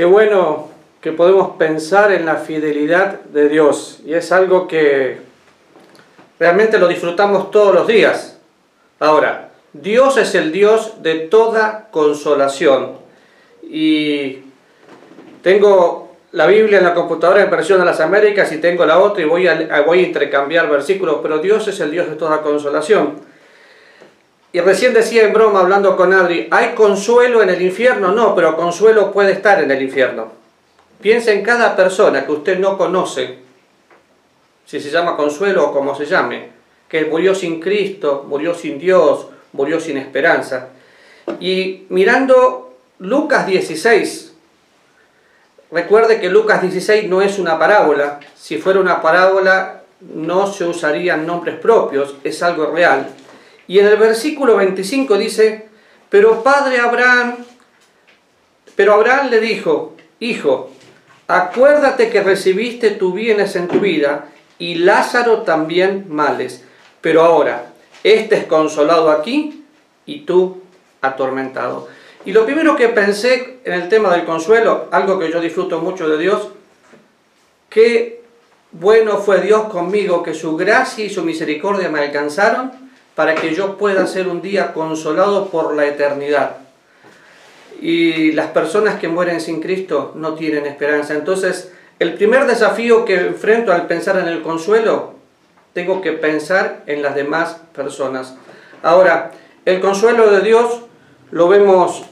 Qué bueno que podemos pensar en la fidelidad de Dios y es algo que realmente lo disfrutamos todos los días. Ahora, Dios es el Dios de toda consolación y tengo la Biblia en la computadora en versión de las Américas y tengo la otra y voy a, voy a intercambiar versículos, pero Dios es el Dios de toda consolación. Y recién decía en broma, hablando con Adri, ¿hay consuelo en el infierno? No, pero consuelo puede estar en el infierno. Piensa en cada persona que usted no conoce, si se llama consuelo o como se llame, que murió sin Cristo, murió sin Dios, murió sin esperanza. Y mirando Lucas 16, recuerde que Lucas 16 no es una parábola. Si fuera una parábola no se usarían nombres propios, es algo real. Y en el versículo 25 dice, pero padre Abraham, pero Abraham le dijo, hijo, acuérdate que recibiste tus bienes en tu vida y Lázaro también males, pero ahora, este es consolado aquí y tú atormentado. Y lo primero que pensé en el tema del consuelo, algo que yo disfruto mucho de Dios, qué bueno fue Dios conmigo, que su gracia y su misericordia me alcanzaron para que yo pueda ser un día consolado por la eternidad. Y las personas que mueren sin Cristo no tienen esperanza. Entonces, el primer desafío que enfrento al pensar en el consuelo, tengo que pensar en las demás personas. Ahora, el consuelo de Dios lo vemos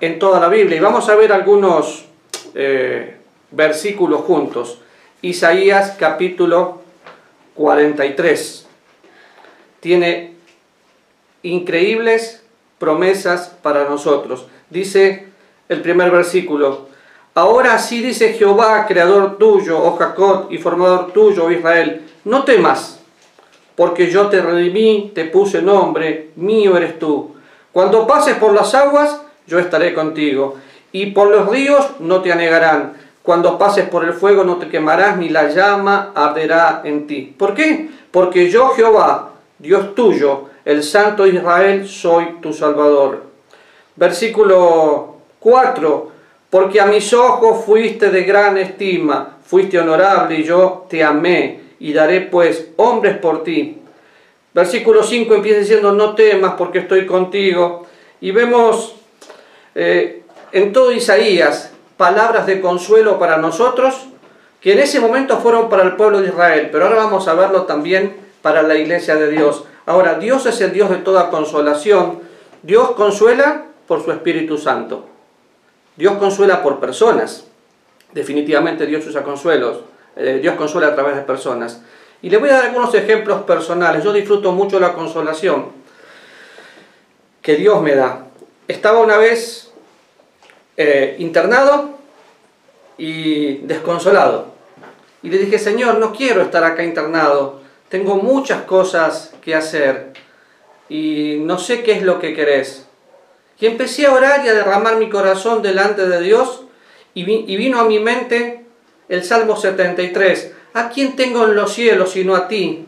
en toda la Biblia y vamos a ver algunos eh, versículos juntos. Isaías capítulo 43 tiene increíbles promesas para nosotros. Dice el primer versículo, ahora sí dice Jehová, creador tuyo, oh Jacob, y formador tuyo, oh Israel, no temas, porque yo te redimí, te puse nombre, mío eres tú. Cuando pases por las aguas, yo estaré contigo, y por los ríos no te anegarán. Cuando pases por el fuego no te quemarás, ni la llama arderá en ti. ¿Por qué? Porque yo, Jehová, Dios tuyo, el Santo Israel, soy tu Salvador. Versículo 4, porque a mis ojos fuiste de gran estima, fuiste honorable y yo te amé y daré pues hombres por ti. Versículo 5 empieza diciendo, no temas porque estoy contigo. Y vemos eh, en todo Isaías palabras de consuelo para nosotros, que en ese momento fueron para el pueblo de Israel, pero ahora vamos a verlo también para la iglesia de Dios. Ahora, Dios es el Dios de toda consolación. Dios consuela por su Espíritu Santo. Dios consuela por personas. Definitivamente Dios usa consuelos. Eh, Dios consuela a través de personas. Y le voy a dar algunos ejemplos personales. Yo disfruto mucho la consolación que Dios me da. Estaba una vez eh, internado y desconsolado. Y le dije, Señor, no quiero estar acá internado tengo muchas cosas que hacer y no sé qué es lo que querés. Y empecé a orar y a derramar mi corazón delante de Dios y, vino a mi mente el Salmo 73. ¿A quién tengo en los cielos sino a ti?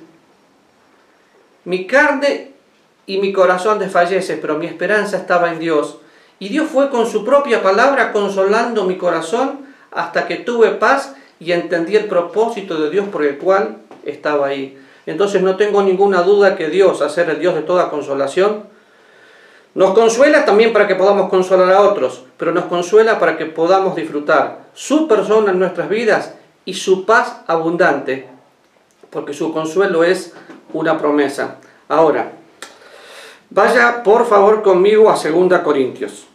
Mi carne y mi corazón desfallece, pero mi esperanza estaba en Dios. Y Dios fue con su propia palabra consolando mi corazón hasta que tuve paz y entendí el propósito de Dios por el cual estaba ahí. Entonces no tengo ninguna duda que Dios, a ser el Dios de toda consolación, nos consuela también para que podamos consolar a otros, pero nos consuela para que podamos disfrutar su persona en nuestras vidas y su paz abundante, porque su consuelo es una promesa. Ahora, vaya por favor conmigo a 2 Corintios,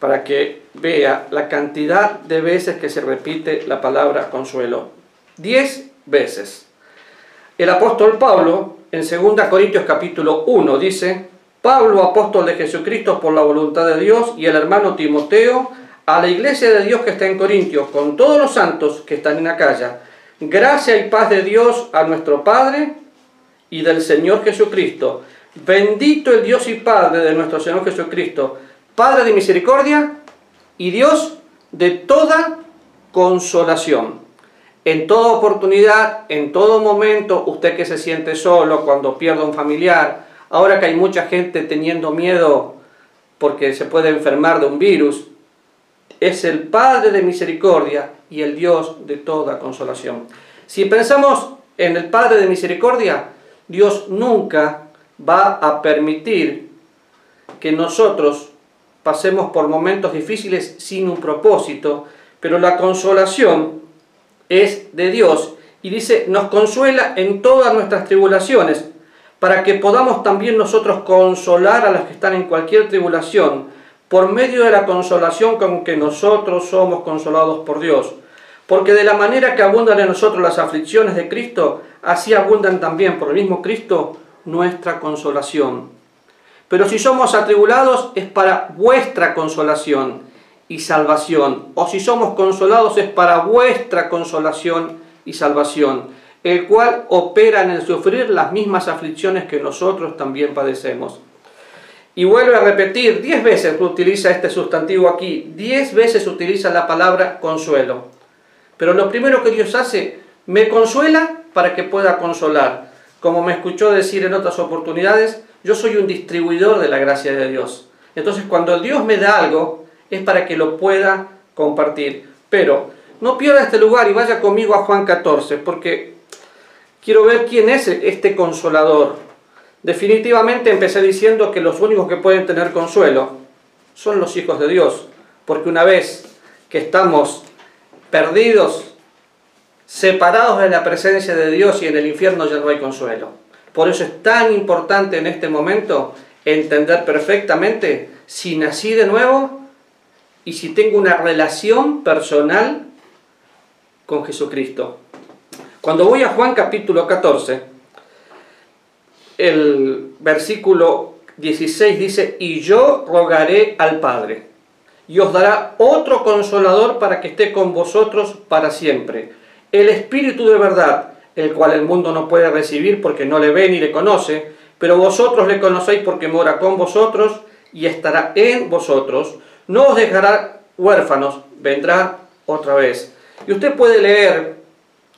para que vea la cantidad de veces que se repite la palabra consuelo. Diez veces. El apóstol Pablo, en 2 Corintios capítulo 1, dice, Pablo, apóstol de Jesucristo por la voluntad de Dios, y el hermano Timoteo, a la iglesia de Dios que está en Corintios, con todos los santos que están en Acaya, gracia y paz de Dios a nuestro Padre y del Señor Jesucristo. Bendito el Dios y Padre de nuestro Señor Jesucristo, Padre de misericordia y Dios de toda consolación en toda oportunidad, en todo momento, usted que se siente solo cuando pierde un familiar, ahora que hay mucha gente teniendo miedo porque se puede enfermar de un virus, es el Padre de misericordia y el Dios de toda consolación. Si pensamos en el Padre de misericordia, Dios nunca va a permitir que nosotros pasemos por momentos difíciles sin un propósito, pero la consolación es de Dios y dice, nos consuela en todas nuestras tribulaciones, para que podamos también nosotros consolar a los que están en cualquier tribulación, por medio de la consolación con que nosotros somos consolados por Dios. Porque de la manera que abundan en nosotros las aflicciones de Cristo, así abundan también por el mismo Cristo nuestra consolación. Pero si somos atribulados es para vuestra consolación y salvación. O si somos consolados es para vuestra consolación y salvación el cual opera en el sufrir las mismas aflicciones que nosotros también padecemos. Y vuelve a repetir, diez veces utiliza este sustantivo aquí, diez veces utiliza la palabra consuelo. Pero lo primero que Dios hace, me consuela para que pueda consolar. Como me escuchó decir en otras oportunidades, yo soy un distribuidor de la gracia de Dios. Entonces cuando Dios me da algo, es para que lo pueda compartir. Pero no pierda este lugar y vaya conmigo a Juan 14, porque quiero ver quién es este consolador. Definitivamente empecé diciendo que los únicos que pueden tener consuelo son los hijos de Dios, porque una vez que estamos perdidos, separados de la presencia de Dios y en el infierno ya no hay consuelo. Por eso es tan importante en este momento entender perfectamente si nací de nuevo y si tengo una relación personal con Jesucristo. Cuando voy a Juan capítulo 14, el versículo 16 dice, y yo rogaré al Padre, y os dará otro consolador para que esté con vosotros para siempre, el Espíritu de verdad, el cual el mundo no puede recibir porque no le ve ni le conoce, pero vosotros le conocéis porque mora con vosotros y estará en vosotros, no os dejará huérfanos, vendrá otra vez. Y usted puede leer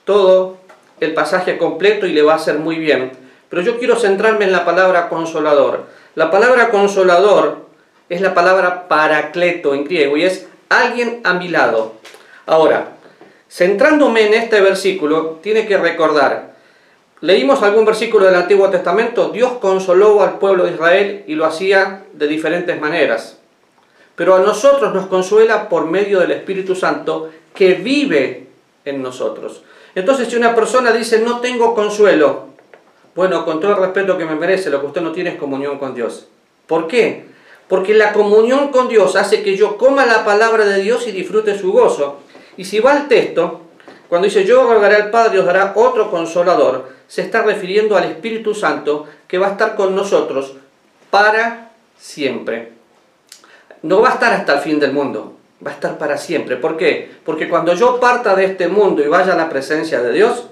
todo el pasaje completo y le va a hacer muy bien. Pero yo quiero centrarme en la palabra consolador. La palabra consolador es la palabra paracleto en griego y es alguien a mi lado. Ahora, centrándome en este versículo, tiene que recordar, leímos algún versículo del Antiguo Testamento, Dios consoló al pueblo de Israel y lo hacía de diferentes maneras. Pero a nosotros nos consuela por medio del Espíritu Santo que vive en nosotros. Entonces, si una persona dice, no tengo consuelo, bueno, con todo el respeto que me merece, lo que usted no tiene es comunión con Dios. ¿Por qué? Porque la comunión con Dios hace que yo coma la palabra de Dios y disfrute su gozo. Y si va al texto, cuando dice yo rogaré al Padre os dará otro consolador, se está refiriendo al Espíritu Santo que va a estar con nosotros para siempre. No va a estar hasta el fin del mundo, va a estar para siempre. ¿Por qué? Porque cuando yo parta de este mundo y vaya a la presencia de Dios,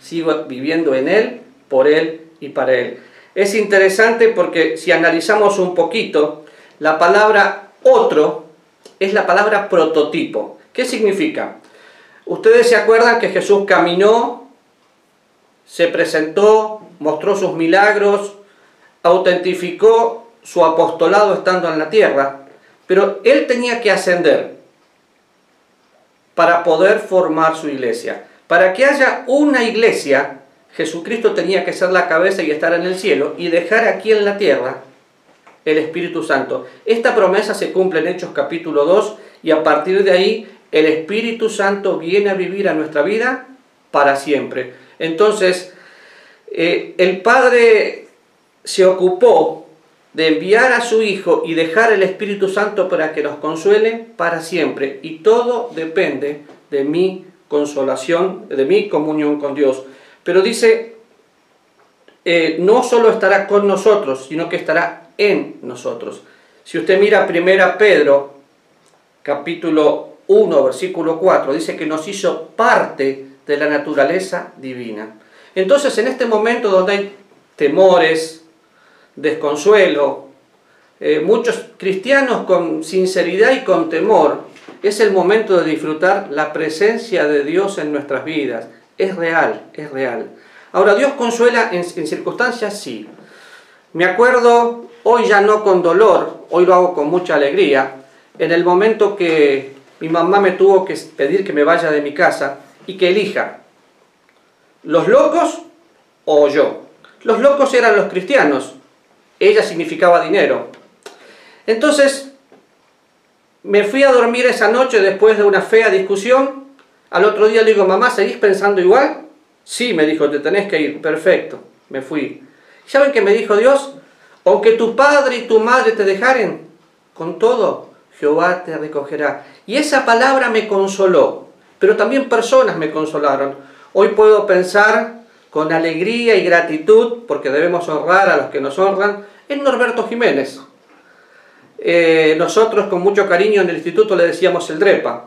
sigo viviendo en Él, por Él y para Él. Es interesante porque si analizamos un poquito, la palabra otro es la palabra prototipo. ¿Qué significa? Ustedes se acuerdan que Jesús caminó, se presentó, mostró sus milagros, autentificó su apostolado estando en la tierra. Pero él tenía que ascender para poder formar su iglesia. Para que haya una iglesia, Jesucristo tenía que ser la cabeza y estar en el cielo y dejar aquí en la tierra el Espíritu Santo. Esta promesa se cumple en Hechos capítulo 2 y a partir de ahí el Espíritu Santo viene a vivir a nuestra vida para siempre. Entonces, eh, el Padre se ocupó de enviar a su Hijo y dejar el Espíritu Santo para que nos consuele para siempre. Y todo depende de mi consolación, de mi comunión con Dios. Pero dice, eh, no solo estará con nosotros, sino que estará en nosotros. Si usted mira 1 Pedro, capítulo 1, versículo 4, dice que nos hizo parte de la naturaleza divina. Entonces, en este momento donde hay temores, desconsuelo, eh, muchos cristianos con sinceridad y con temor, es el momento de disfrutar la presencia de Dios en nuestras vidas. Es real, es real. Ahora, Dios consuela en, en circunstancias, sí. Me acuerdo, hoy ya no con dolor, hoy lo hago con mucha alegría, en el momento que mi mamá me tuvo que pedir que me vaya de mi casa y que elija los locos o yo. Los locos eran los cristianos, ella significaba dinero. Entonces, me fui a dormir esa noche después de una fea discusión. Al otro día le digo, mamá, ¿seguís pensando igual? Sí, me dijo, te tenés que ir. Perfecto, me fui. ¿Saben qué me dijo Dios? Aunque tu padre y tu madre te dejaren, con todo, Jehová te recogerá. Y esa palabra me consoló, pero también personas me consolaron. Hoy puedo pensar con alegría y gratitud, porque debemos honrar a los que nos honran, en Norberto Jiménez. Eh, nosotros con mucho cariño en el instituto le decíamos el DREPA.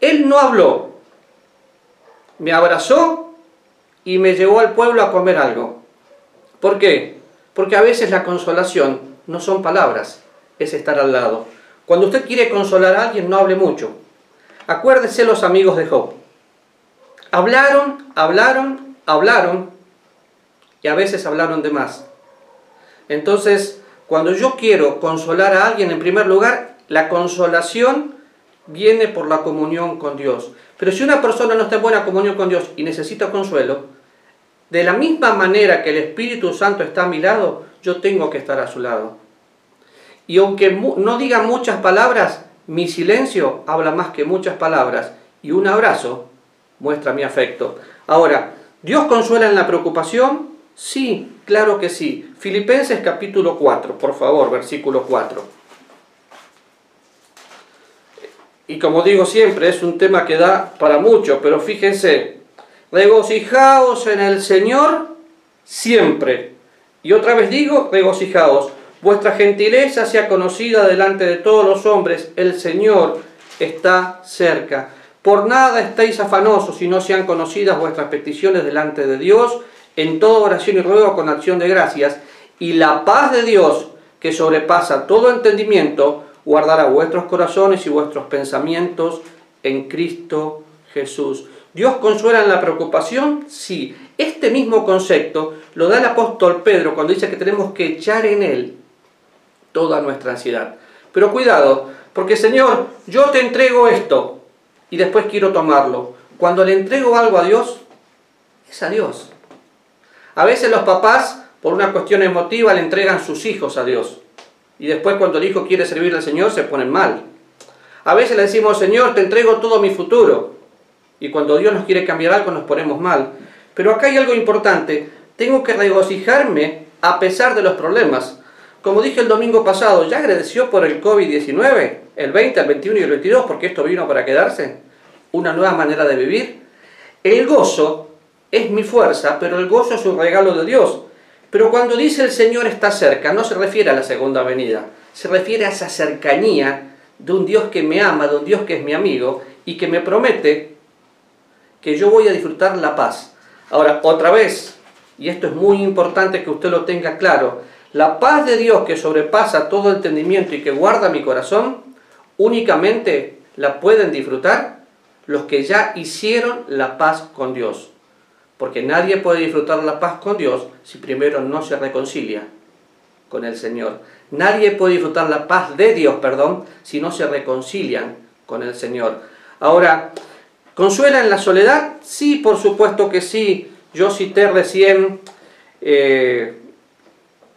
Él no habló, me abrazó y me llevó al pueblo a comer algo. ¿Por qué? Porque a veces la consolación no son palabras, es estar al lado. Cuando usted quiere consolar a alguien, no hable mucho. Acuérdese los amigos de Job. Hablaron, hablaron, hablaron y a veces hablaron de más. Entonces, cuando yo quiero consolar a alguien, en primer lugar, la consolación viene por la comunión con Dios. Pero si una persona no está en buena comunión con Dios y necesita consuelo, de la misma manera que el Espíritu Santo está a mi lado, yo tengo que estar a su lado. Y aunque no diga muchas palabras, mi silencio habla más que muchas palabras y un abrazo muestra mi afecto. Ahora, ¿Dios consuela en la preocupación? Sí, claro que sí. Filipenses capítulo 4, por favor, versículo 4. Y como digo siempre, es un tema que da para mucho, pero fíjense, regocijaos en el Señor siempre. Y otra vez digo, regocijaos. Vuestra gentileza sea conocida delante de todos los hombres, el Señor está cerca. Por nada estéis afanosos, si no sean conocidas vuestras peticiones delante de Dios, en toda oración y ruego con acción de gracias, y la paz de Dios, que sobrepasa todo entendimiento, guardará vuestros corazones y vuestros pensamientos en Cristo Jesús. ¿Dios consuela en la preocupación? Sí. Este mismo concepto lo da el apóstol Pedro cuando dice que tenemos que echar en Él toda nuestra ansiedad. Pero cuidado, porque Señor, yo te entrego esto y después quiero tomarlo. Cuando le entrego algo a Dios, es a Dios. A veces los papás, por una cuestión emotiva, le entregan sus hijos a Dios. Y después cuando el hijo quiere servir al Señor, se ponen mal. A veces le decimos, Señor, te entrego todo mi futuro. Y cuando Dios nos quiere cambiar algo, nos ponemos mal. Pero acá hay algo importante. Tengo que regocijarme a pesar de los problemas. Como dije el domingo pasado, ¿ya agradeció por el COVID-19? El 20, el 21 y el 22, porque esto vino para quedarse. Una nueva manera de vivir. El gozo es mi fuerza, pero el gozo es un regalo de Dios. Pero cuando dice el Señor está cerca, no se refiere a la segunda venida, se refiere a esa cercanía de un Dios que me ama, de un Dios que es mi amigo y que me promete que yo voy a disfrutar la paz. Ahora, otra vez, y esto es muy importante que usted lo tenga claro, la paz de Dios que sobrepasa todo entendimiento y que guarda mi corazón, únicamente la pueden disfrutar los que ya hicieron la paz con Dios. Porque nadie puede disfrutar la paz con Dios si primero no se reconcilia con el Señor. Nadie puede disfrutar la paz de Dios, perdón, si no se reconcilian con el Señor. Ahora, ¿consuela en la soledad? Sí, por supuesto que sí. Yo cité recién eh,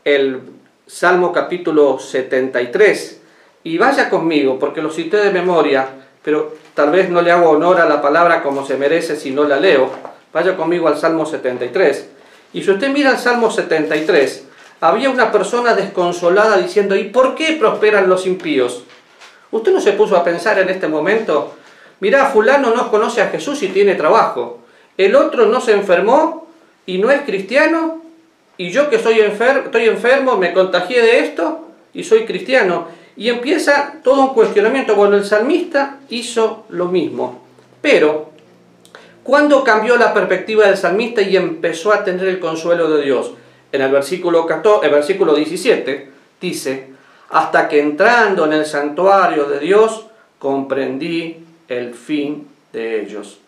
el Salmo capítulo 73. Y vaya conmigo, porque lo cité de memoria, pero tal vez no le hago honor a la palabra como se merece si no la leo. Vaya conmigo al Salmo 73. Y si usted mira el Salmo 73, había una persona desconsolada diciendo, ¿y por qué prosperan los impíos? ¿Usted no se puso a pensar en este momento? Mirá, fulano no conoce a Jesús y tiene trabajo. El otro no se enfermó y no es cristiano. Y yo que soy enfer estoy enfermo, me contagié de esto y soy cristiano. Y empieza todo un cuestionamiento. Bueno, el salmista hizo lo mismo. Pero ¿Cuándo cambió la perspectiva del salmista y empezó a tener el consuelo de Dios? En el versículo, 14, el versículo 17 dice, hasta que entrando en el santuario de Dios comprendí el fin de ellos.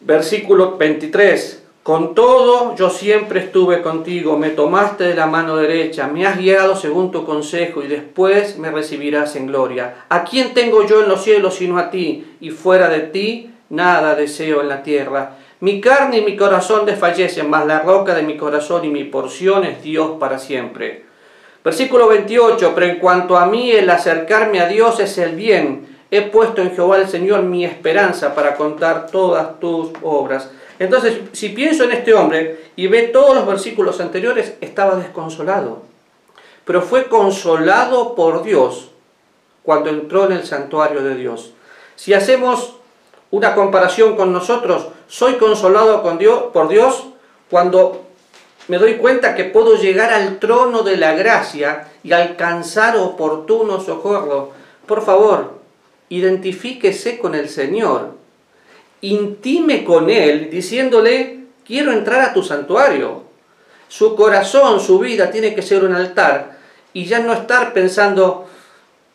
Versículo 23, Con todo, yo siempre estuve contigo, me tomaste de la mano derecha, me has guiado según tu consejo y después me recibirás en gloria. ¿A quién tengo yo en los cielos sino a ti? Y fuera de ti, nada deseo en la tierra. Mi carne y mi corazón desfallecen, mas la roca de mi corazón y mi porción es Dios para siempre. Versículo 28, pero en cuanto a mí el acercarme a Dios es el bien. He puesto en Jehová el Señor mi esperanza para contar todas tus obras. Entonces, si pienso en este hombre y ve todos los versículos anteriores, estaba desconsolado. Pero fue consolado por Dios cuando entró en el santuario de Dios. Si hacemos una comparación con nosotros, soy consolado con Dios, por Dios cuando me doy cuenta que puedo llegar al trono de la gracia y alcanzar oportuno socorro. Por favor, identifíquese con el Señor intime con Él diciéndole, quiero entrar a tu santuario. Su corazón, su vida tiene que ser un altar y ya no estar pensando,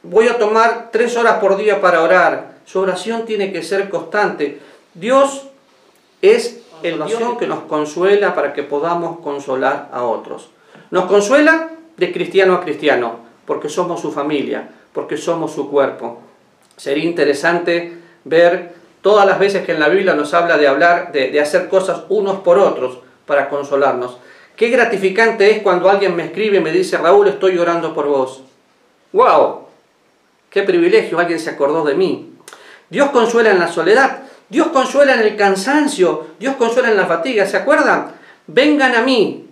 voy a tomar tres horas por día para orar. Su oración tiene que ser constante. Dios es el Dios que nos consuela para que podamos consolar a otros. Nos consuela de cristiano a cristiano, porque somos su familia, porque somos su cuerpo. Sería interesante ver todas las veces que en la Biblia nos habla de hablar, de, hacer cosas unos por otros para consolarnos. Qué gratificante es cuando alguien me escribe y me dice, Raúl, estoy llorando por vos. ¡Wow! ¡Qué privilegio! Alguien se acordó de mí. Dios consuela en la soledad, Dios consuela en el cansancio, Dios consuela en la fatiga. ¿Se acuerdan? Vengan a mí.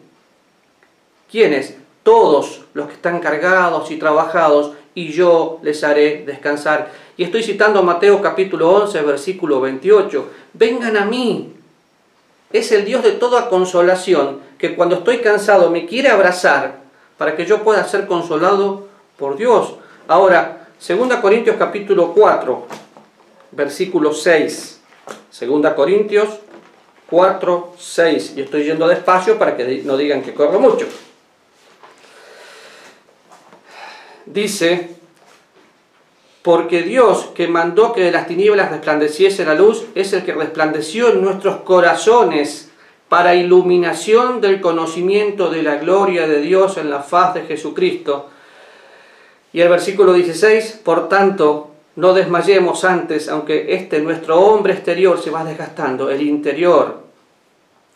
¿Quiénes? Todos los que están cargados y trabajados, y yo les haré descansar. Y estoy citando Mateo capítulo 11, versículo 28. Vengan a mí. Es el Dios de toda consolación que cuando estoy cansado me quiere abrazar para que yo pueda ser consolado por Dios. Ahora, 2 Corintios capítulo 4, versículo 6. 2 Corintios 4, 6. Y estoy yendo despacio para que no digan que corro mucho. Dice, porque Dios que mandó que de las tinieblas resplandeciese la luz es el que resplandeció en nuestros corazones para iluminación del conocimiento de la gloria de Dios en la faz de Jesucristo. Y el versículo 16, por tanto, no desmayemos antes, aunque este nuestro hombre exterior se va desgastando, el interior,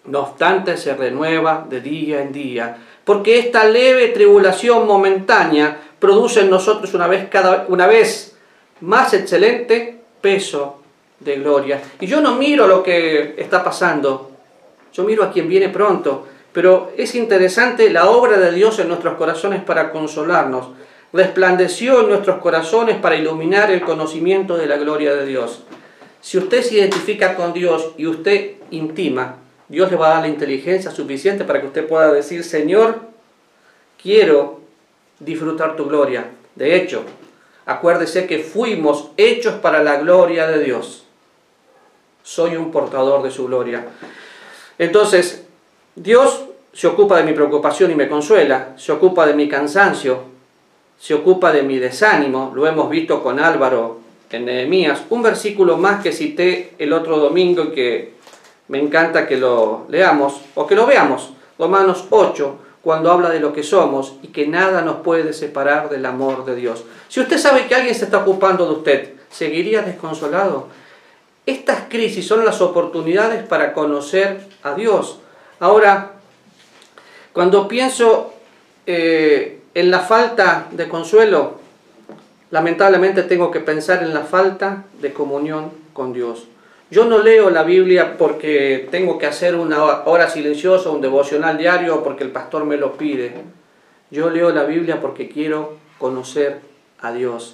no obstante, se renueva de día en día, porque esta leve tribulación momentánea produce en nosotros una vez, cada, una vez más excelente peso de gloria. Y yo no miro lo que está pasando, yo miro a quien viene pronto, pero es interesante la obra de Dios en nuestros corazones para consolarnos. Resplandeció en nuestros corazones para iluminar el conocimiento de la gloria de Dios. Si usted se identifica con Dios y usted intima, Dios le va a dar la inteligencia suficiente para que usted pueda decir, Señor, quiero disfrutar tu gloria. De hecho, Acuérdese que fuimos hechos para la gloria de Dios. Soy un portador de su gloria. Entonces, Dios se ocupa de mi preocupación y me consuela, se ocupa de mi cansancio, se ocupa de mi desánimo, lo hemos visto con Álvaro en Nehemías, un versículo más que cité el otro domingo y que me encanta que lo leamos o que lo veamos, Romanos 8, cuando habla de lo que somos y que nada nos puede separar del amor de Dios. Si usted sabe que alguien se está ocupando de usted, ¿seguiría desconsolado? Estas crisis son las oportunidades para conocer a Dios. Ahora, cuando pienso eh, en la falta de consuelo, lamentablemente tengo que pensar en la falta de comunión con Dios. Yo no leo la Biblia porque tengo que hacer una hora silenciosa, un devocional diario o porque el pastor me lo pide. Yo leo la Biblia porque quiero conocer a Dios.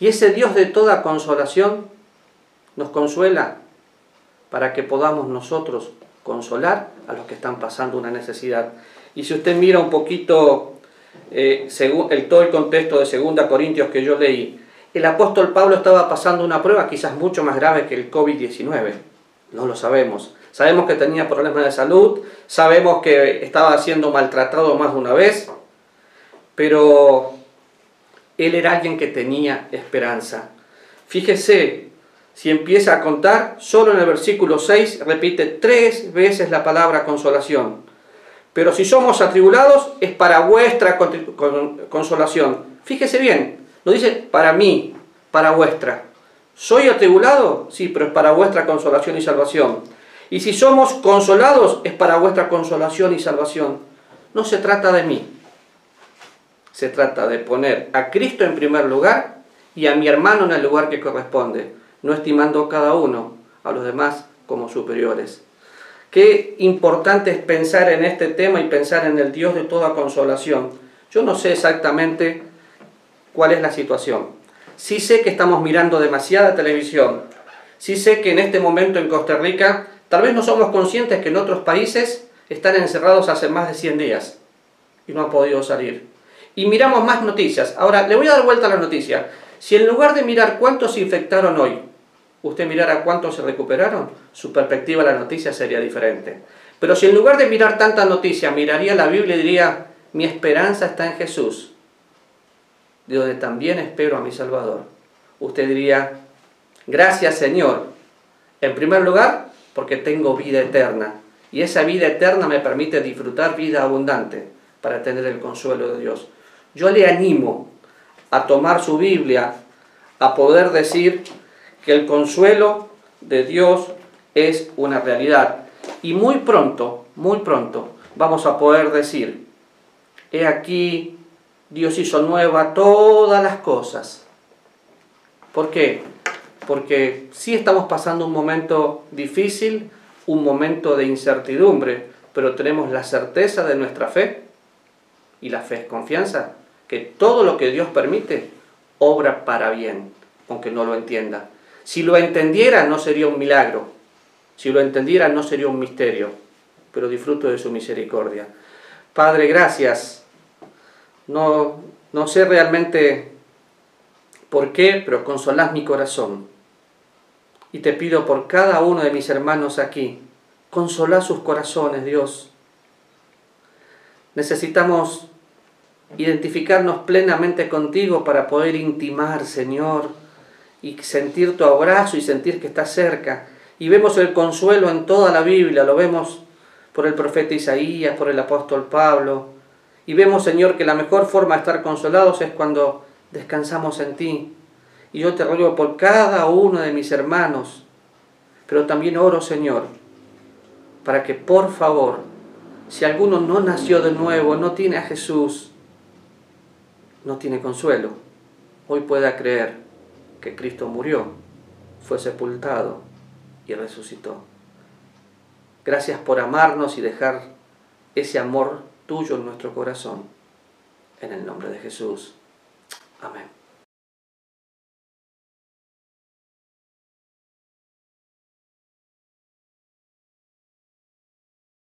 Y ese Dios de toda consolación nos consuela para que podamos nosotros consolar a los que están pasando una necesidad. Y si usted mira un poquito eh, según el, todo el contexto de 2 Corintios que yo leí, el apóstol Pablo estaba pasando una prueba quizás mucho más grave que el COVID-19. No lo sabemos. Sabemos que tenía problemas de salud, sabemos que estaba siendo maltratado más de una vez, pero él era alguien que tenía esperanza. Fíjese, Si empieza a contar, solo en el versículo 6 repite tres veces la palabra consolación. Pero si somos atribulados, es para vuestra consolación. Fíjese bien, no dice para mí, para vuestra. ¿Soy atribulado? Sí, pero es para vuestra consolación y salvación. Y si somos consolados, es para vuestra consolación y salvación. No se trata de mí. Se trata de poner a Cristo en primer lugar y a mi hermano en el lugar que corresponde, no estimando cada uno a los demás como superiores. Qué importante es pensar en este tema y pensar en el Dios de toda consolación. Yo no sé exactamente cuál es la situación. Sí sé que estamos mirando demasiada televisión. Sí sé que en este momento en Costa Rica tal vez no somos conscientes que en otros países están encerrados hace más de 100 días y no han podido salir. Y miramos más noticias. Ahora, le voy a dar vuelta a la noticia. Si en lugar de mirar cuántos se infectaron hoy, usted mirara cuántos se recuperaron, su perspectiva de la noticia sería diferente. Pero si en lugar de mirar tanta noticia, miraría la Biblia y diría, mi esperanza está en Jesús, de donde también espero a mi Salvador. Usted diría, gracias Señor, en primer lugar, porque tengo vida eterna. Y esa vida eterna me permite disfrutar vida abundante para tener el consuelo de Dios. Yo le animo a tomar su Biblia, a poder decir que el consuelo de Dios es una realidad. Y muy pronto, muy pronto, vamos a poder decir, he aquí Dios hizo nueva todas las cosas. ¿Por qué? Porque sí estamos pasando un momento difícil, un momento de incertidumbre, pero tenemos la certeza de nuestra fe, y la fe es confianza, que todo lo que Dios permite obra para bien, aunque no lo entienda. Si lo entendiera no sería un milagro, si lo entendiera no sería un misterio, pero disfruto de su misericordia. Padre, gracias no, no sé realmente por qué, pero consolás mi corazón. Y te pido por cada uno de mis hermanos aquí, consolá sus corazones, Dios. Necesitamos identificarnos plenamente contigo para poder intimar, Señor, y sentir tu abrazo y sentir que estás cerca. Y vemos el consuelo en toda la Biblia, lo vemos por el profeta Isaías, por el apóstol Pablo, y vemos, Señor, que la mejor forma de estar consolados es cuando descansamos en ti. Y yo te ruego por cada uno de mis hermanos, pero también oro, Señor, para que por favor, si alguno no nació de nuevo, no tiene a Jesús, no tiene consuelo, hoy pueda creer que Cristo murió, fue sepultado y resucitó. Gracias por amarnos y dejar ese amor tuyo en nuestro corazón. En el nombre de Jesús. Amén.